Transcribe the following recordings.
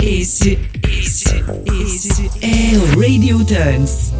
Esse, esse, esse é o Radio Dance.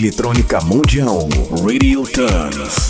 Eletrônica mundial. Radio Turns.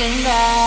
hanging back.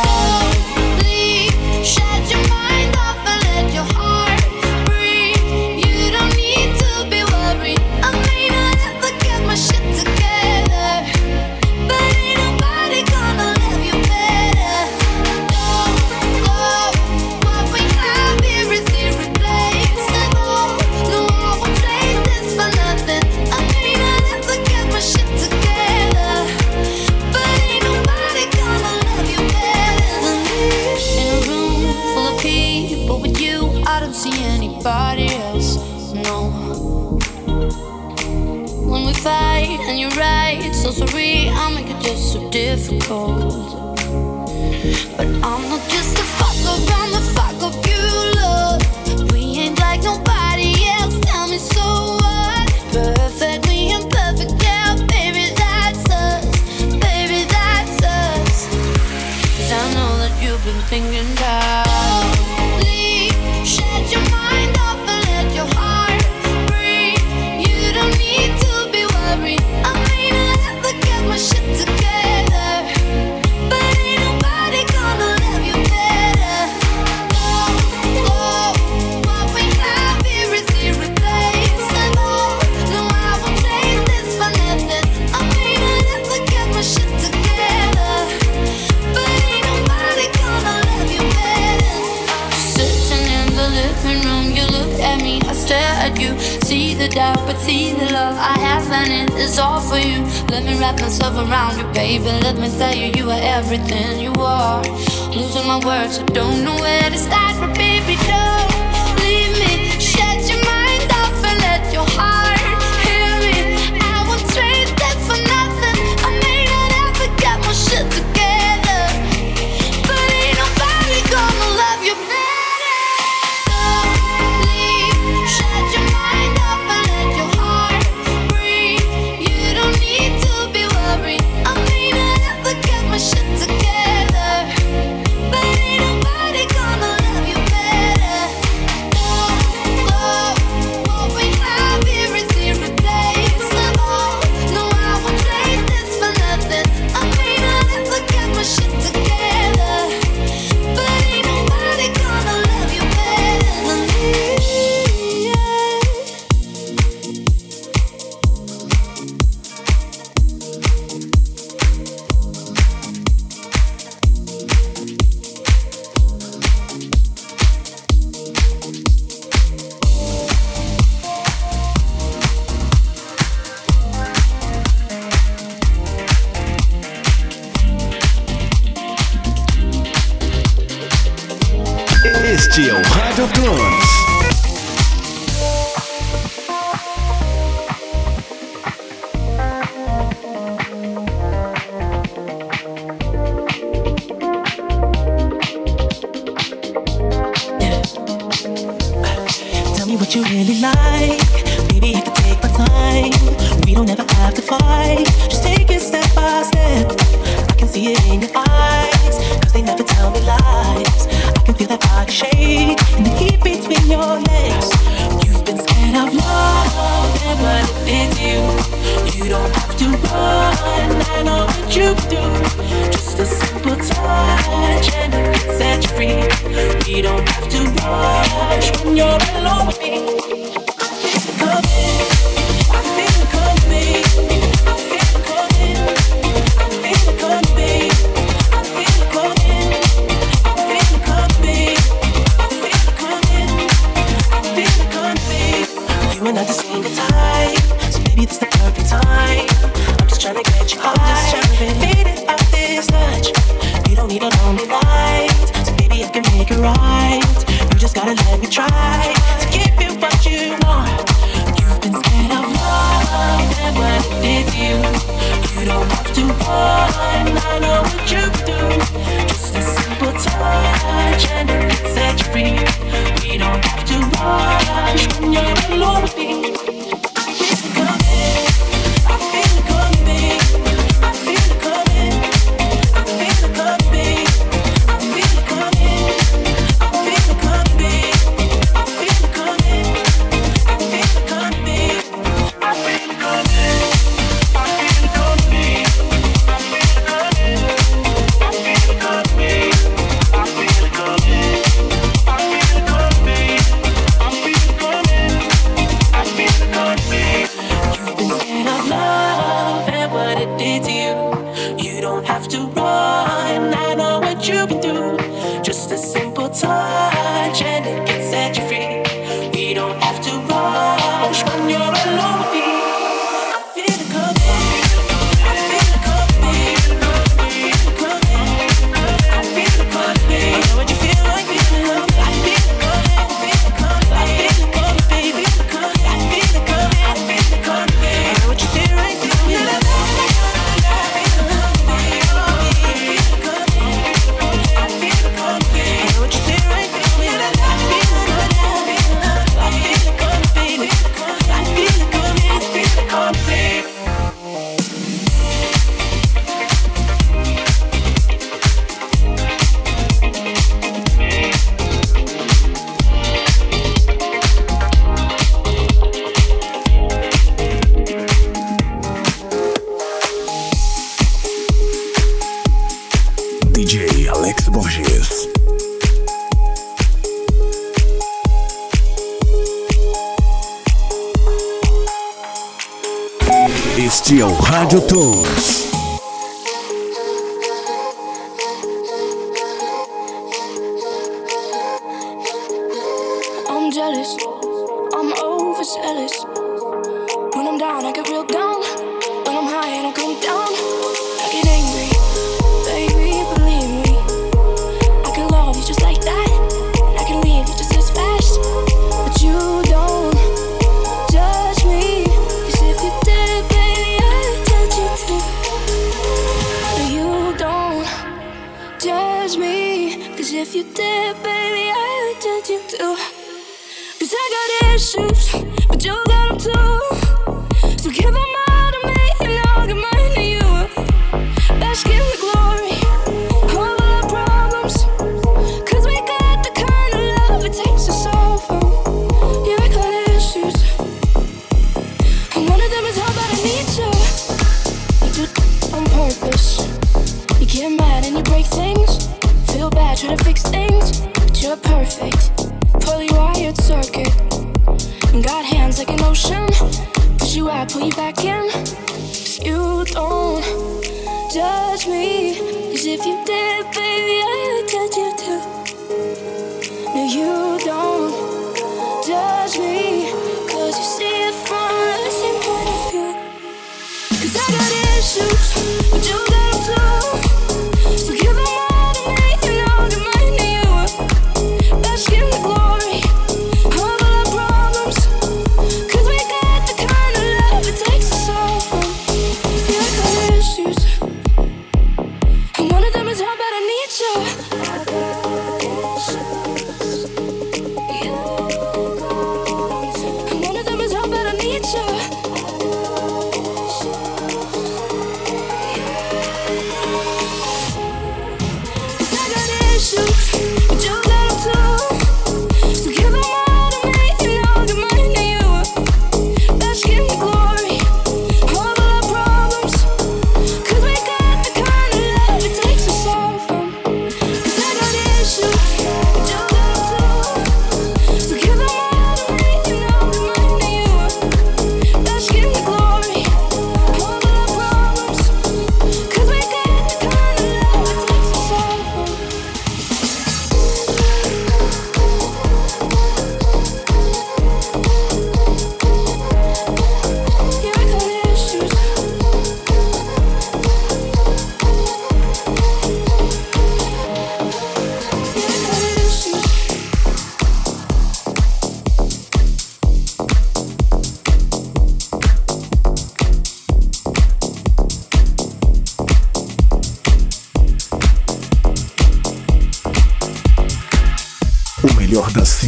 Got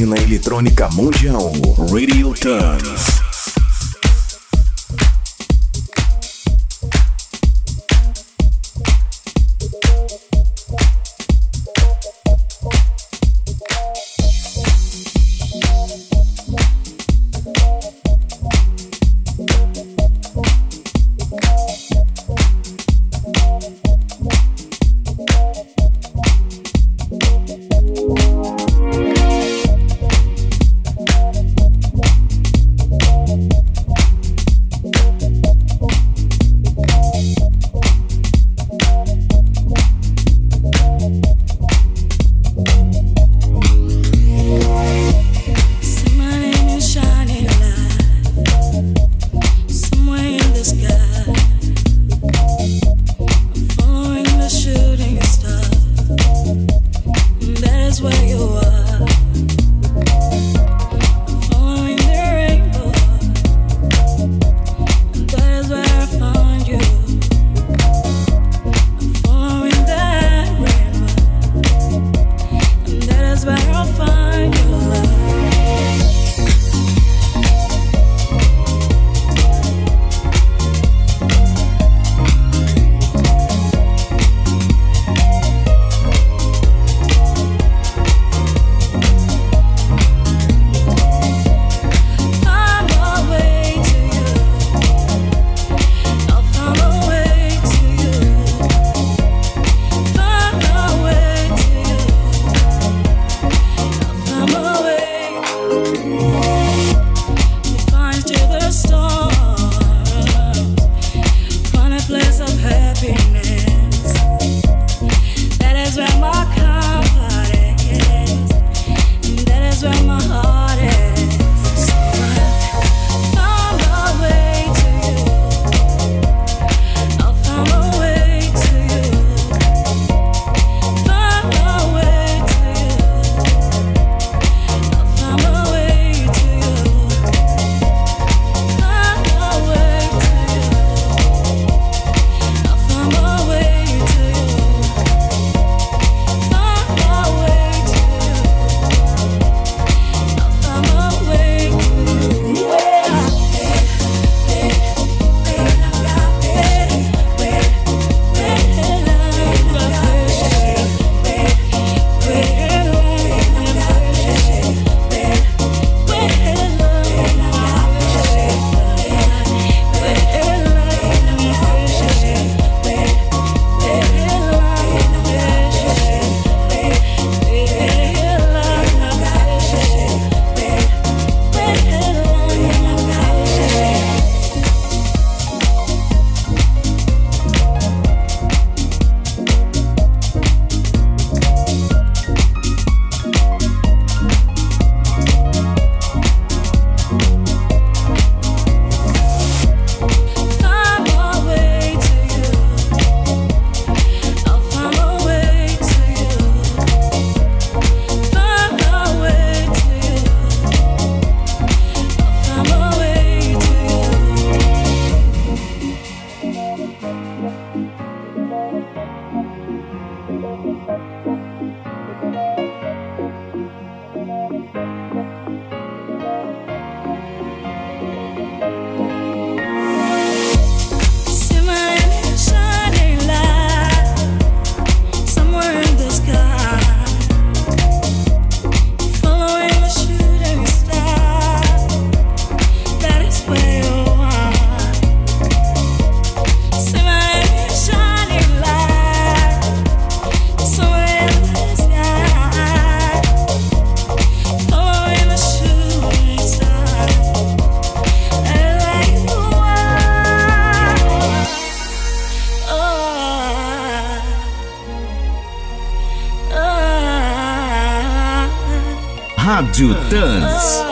na eletrônica mundial, Radio Times. Rádio Dance.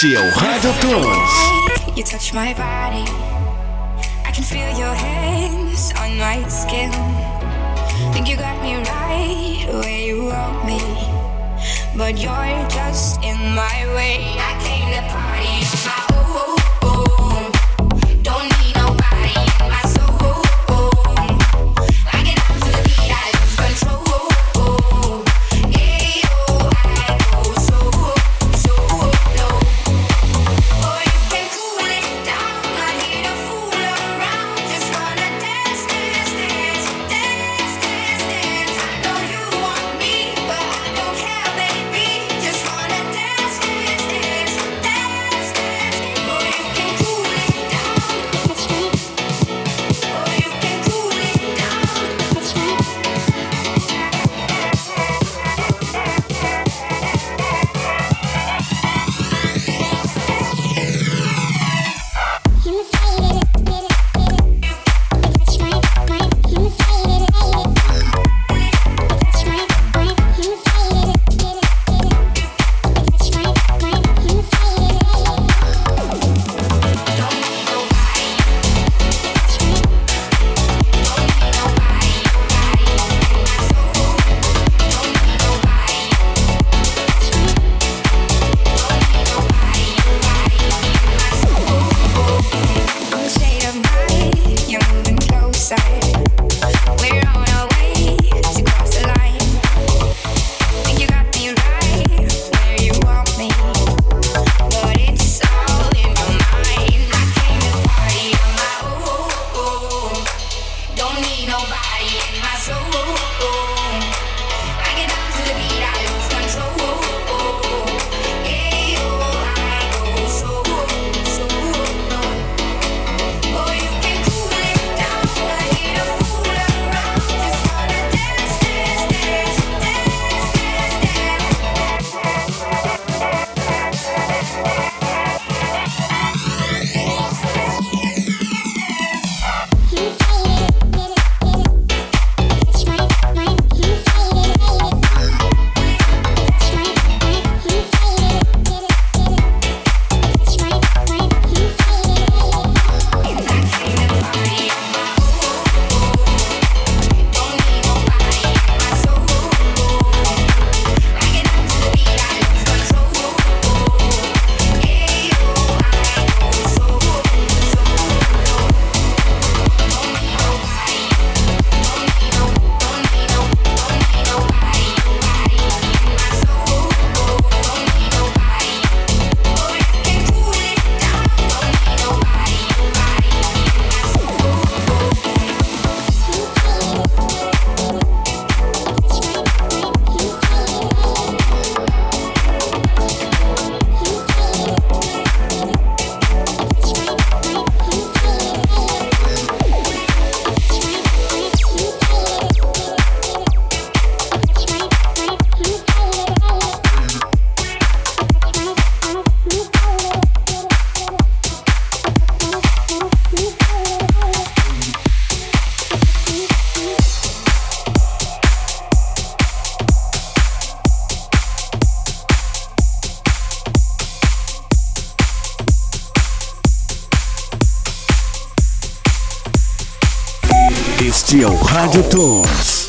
Selection Heart. You touch my body. I can feel your hands on my skin. Think you got me right where you want me. But you're just in my way. to tunes.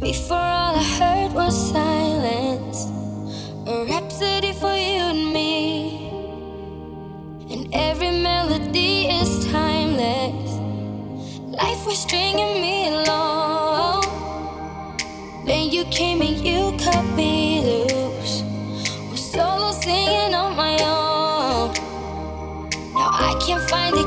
Before all I heard was silence, a rhapsody. stringing me along. Then you came and you cut me loose. Was solo singing on my own. Now I can't find it.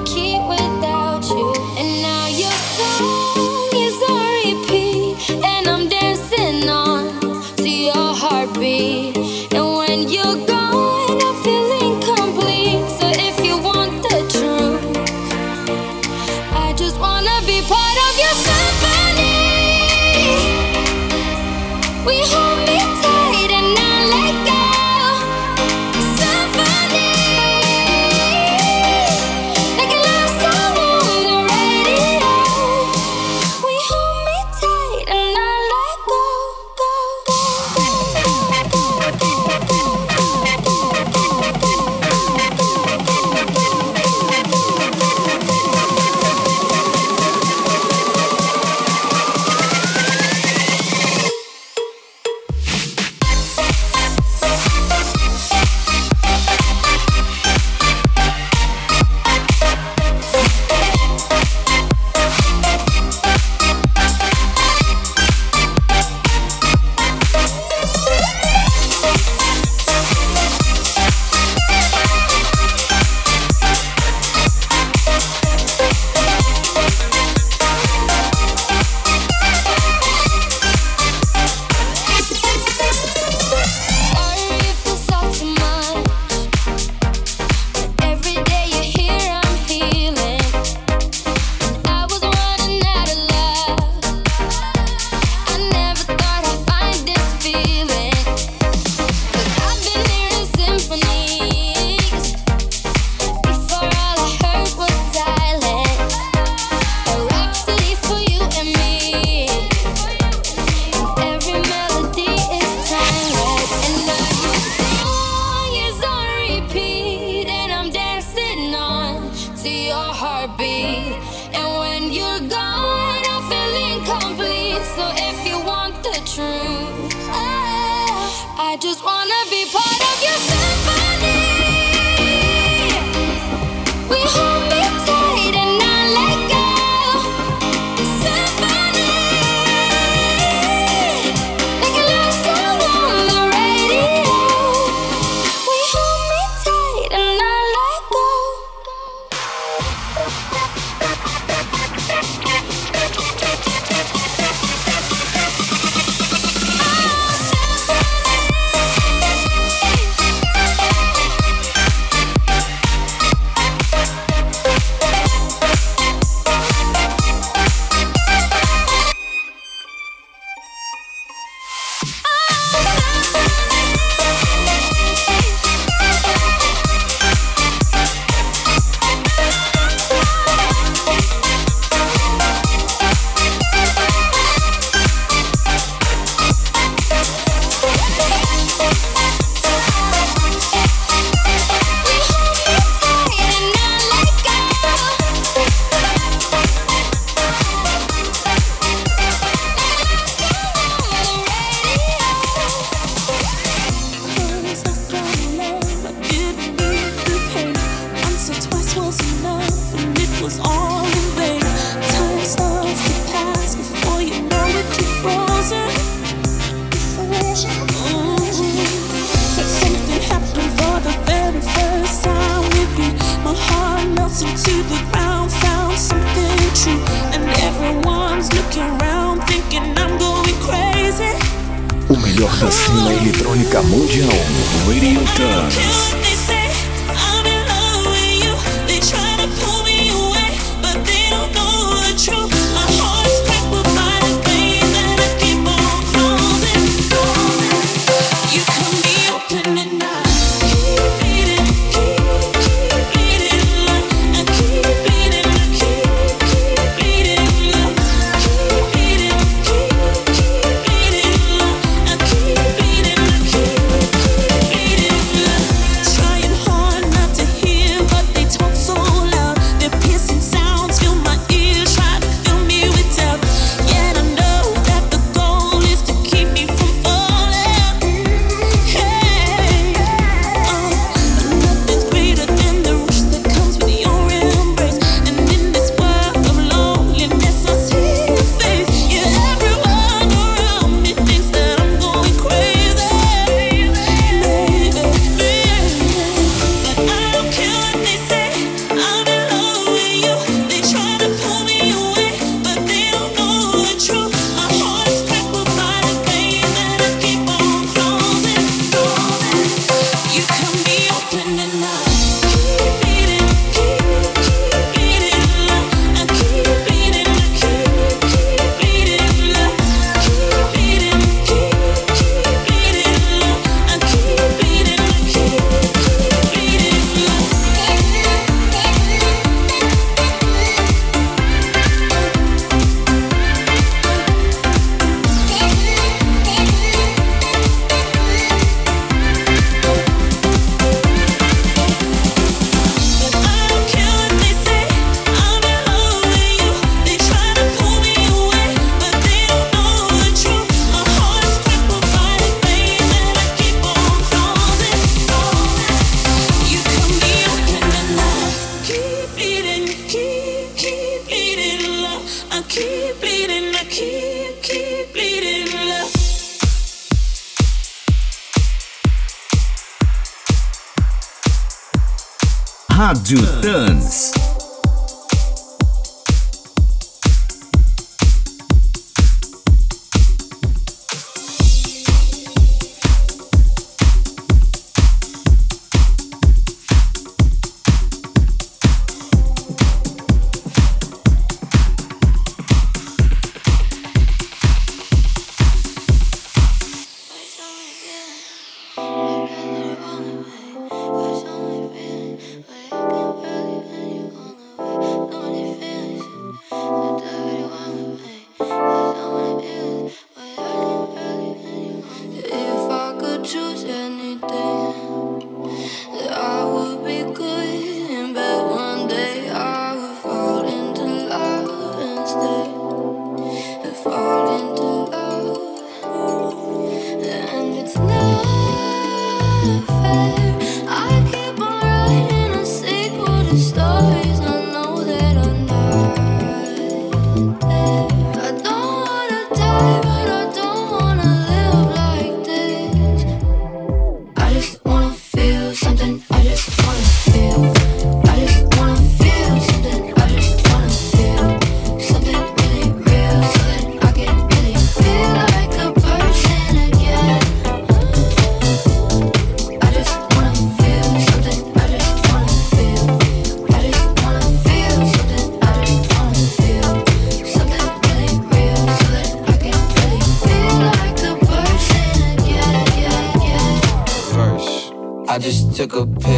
took a pill.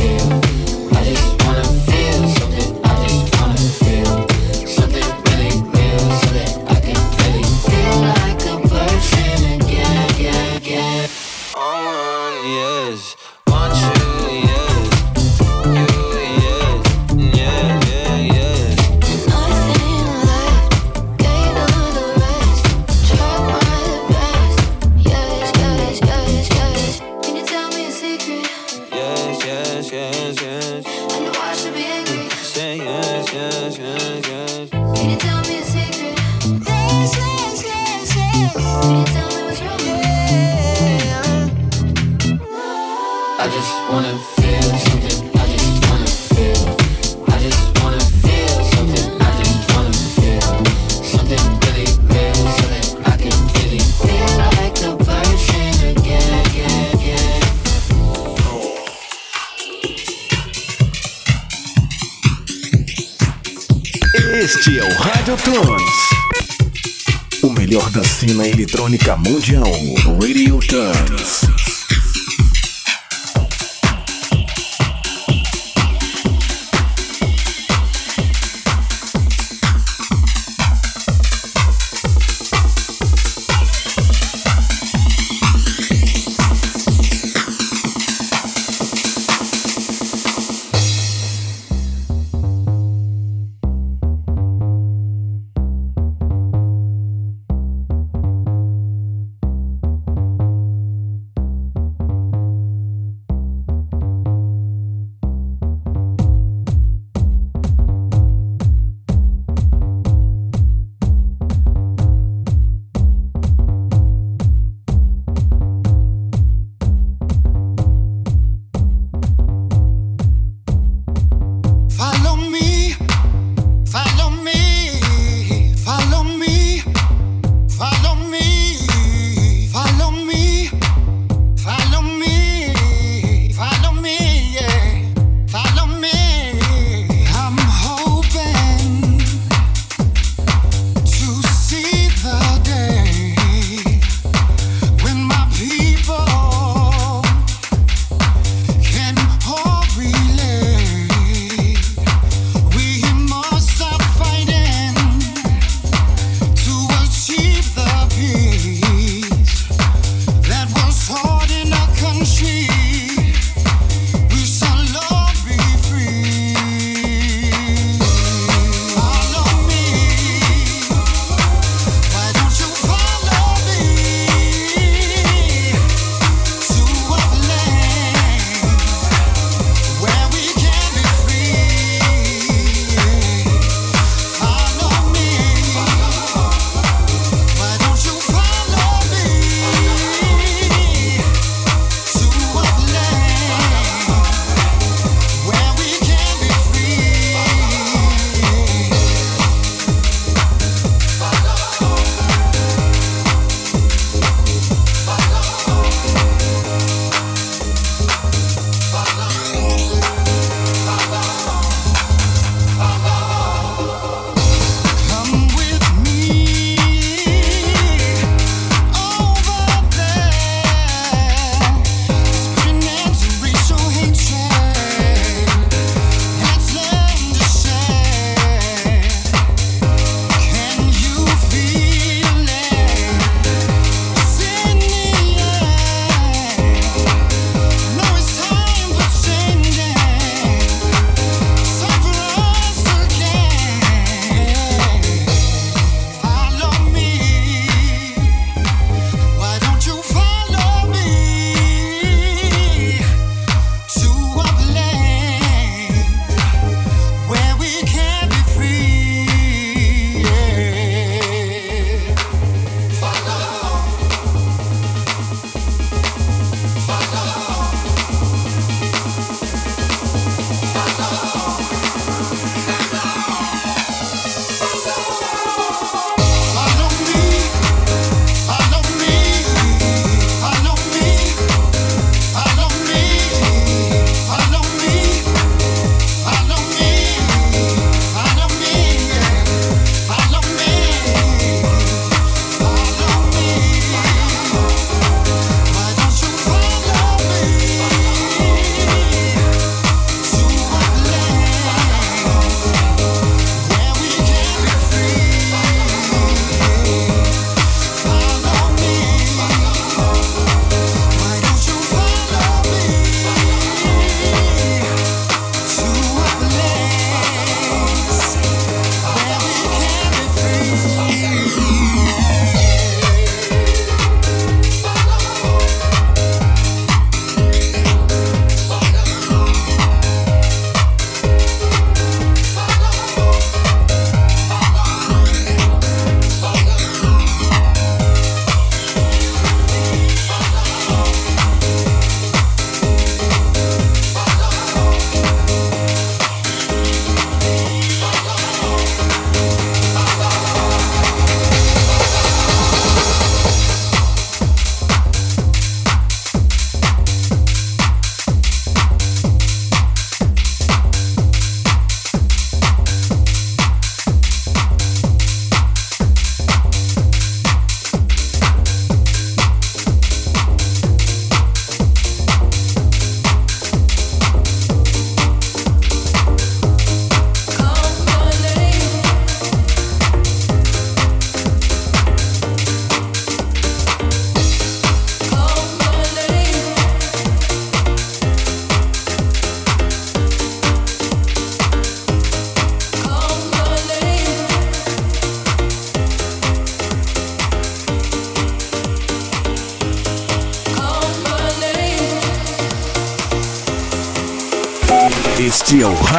You. Eletrônica mundial.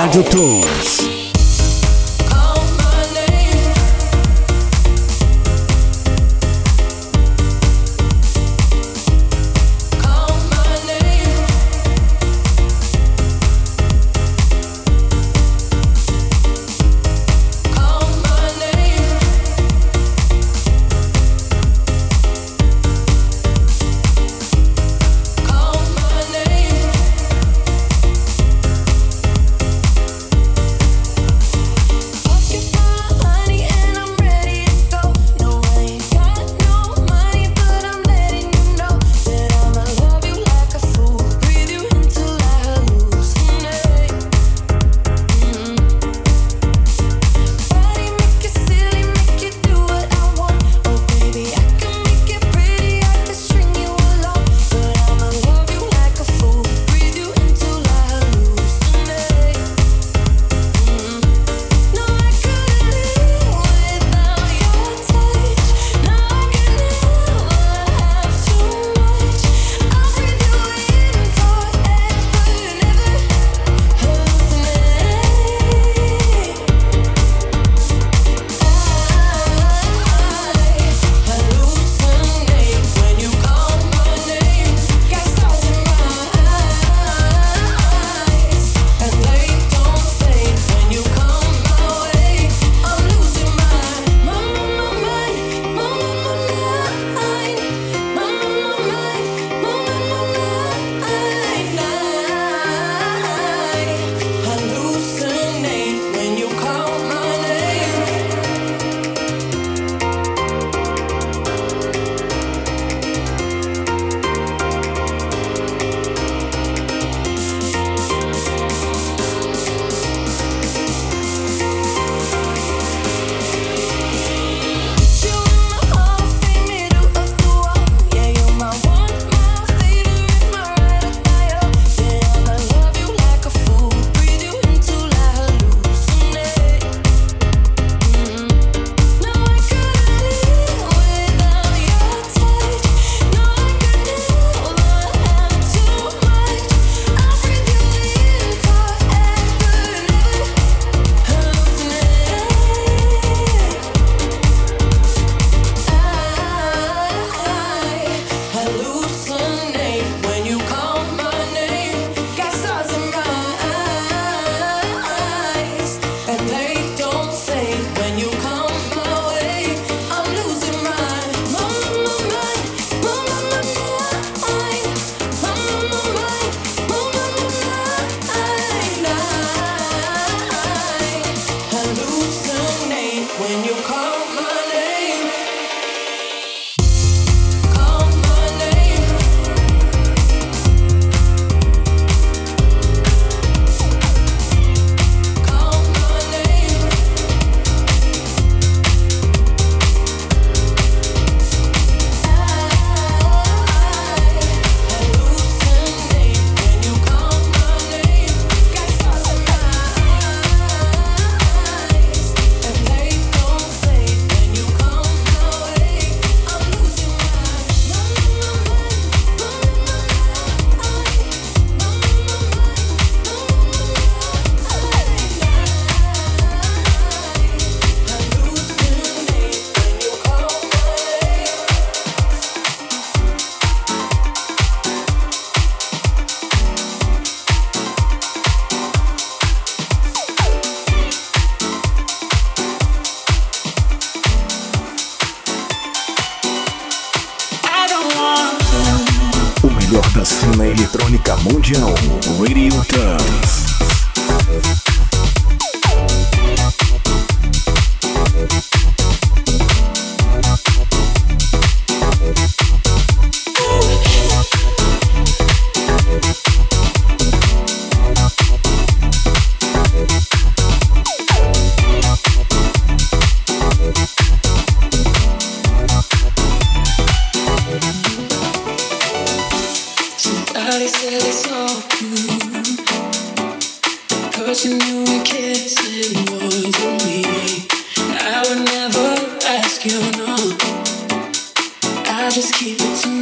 Rádio Tom. Just keep it to myself.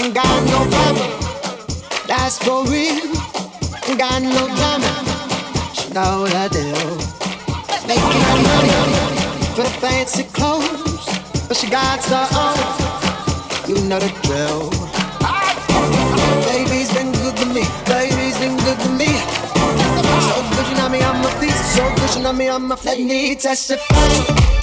Ain't got no problem. That's for real. Ain't got no drama. She know I do. Making money for the fancy clothes. but she got her own. You know the drill. Baby's been good to me. Baby's been good to me. So good, you know me, I'm a piece. So good, you know me, I'm a. Let me testify.